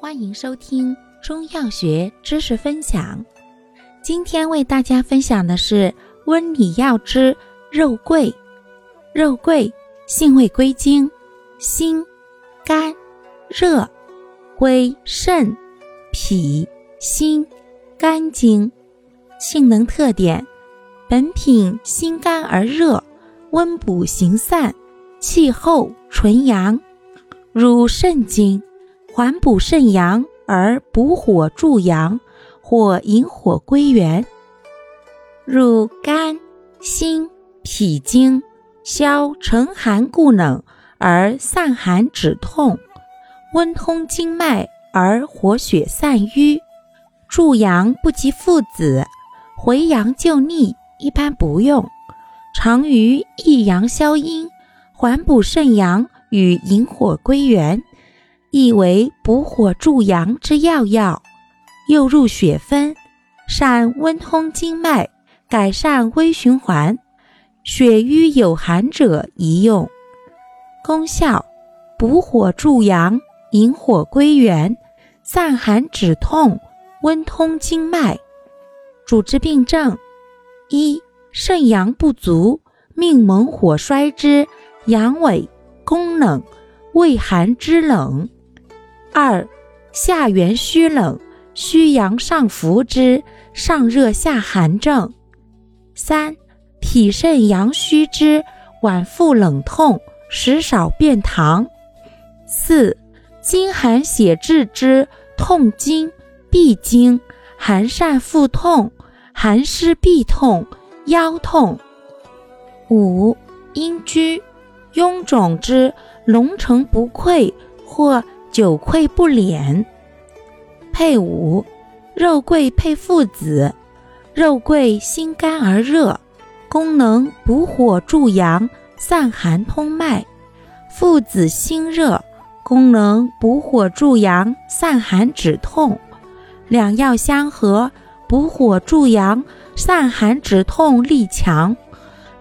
欢迎收听中药学知识分享。今天为大家分享的是温里药之肉桂。肉桂性味归经：辛、甘、热，归肾、脾、心、肝经。性能特点：本品辛甘而热，温补行散，气候纯阳，入肾经。缓补肾阳而补火助阳，或引火归元；入肝、心、脾经，消沉寒固冷而散寒止痛，温通经脉而活血散瘀，助阳不及附子，回阳救逆一般不用，常于益阳消阴、缓补肾阳与引火归元。亦为补火助阳之要药，又入血分，善温通经脉，改善微循环，血瘀有寒者宜用。功效：补火助阳，引火归元，散寒止痛，温通经脉。主治病症：一、肾阳不足，命猛火衰之，阳痿，宫冷，畏寒肢冷。二、下元虚冷，虚阳上浮之，上热下寒症。三、脾肾阳虚之，脘腹冷痛，食少便溏。四、经寒血滞之，痛经、闭经，寒疝腹痛，寒湿痹痛，腰痛。五、阴虚，臃肿之，龙成不溃，或。久溃不敛，配伍肉桂配附子。肉桂辛甘而热，功能补火助阳、散寒通脉；附子辛热，功能补火助阳、散寒止痛。两药相合，补火助阳、散寒止痛力强，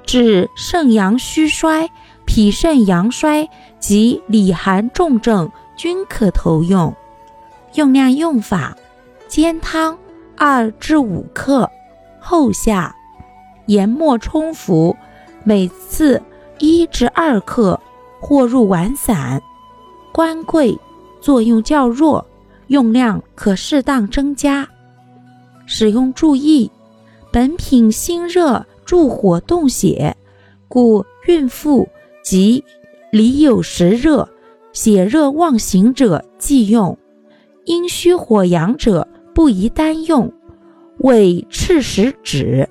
治肾阳虚衰、脾肾阳衰及里寒重症。均可投用，用量用法：煎汤二至五克，后下，研末冲服，每次一至二克，或入丸散。官桂作用较弱，用量可适当增加。使用注意：本品辛热助火动血，故孕妇及里有实热。血热妄行者忌用，阴虚火阳者不宜单用，为赤石止。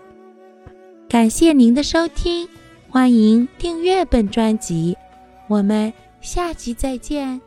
感谢您的收听，欢迎订阅本专辑，我们下集再见。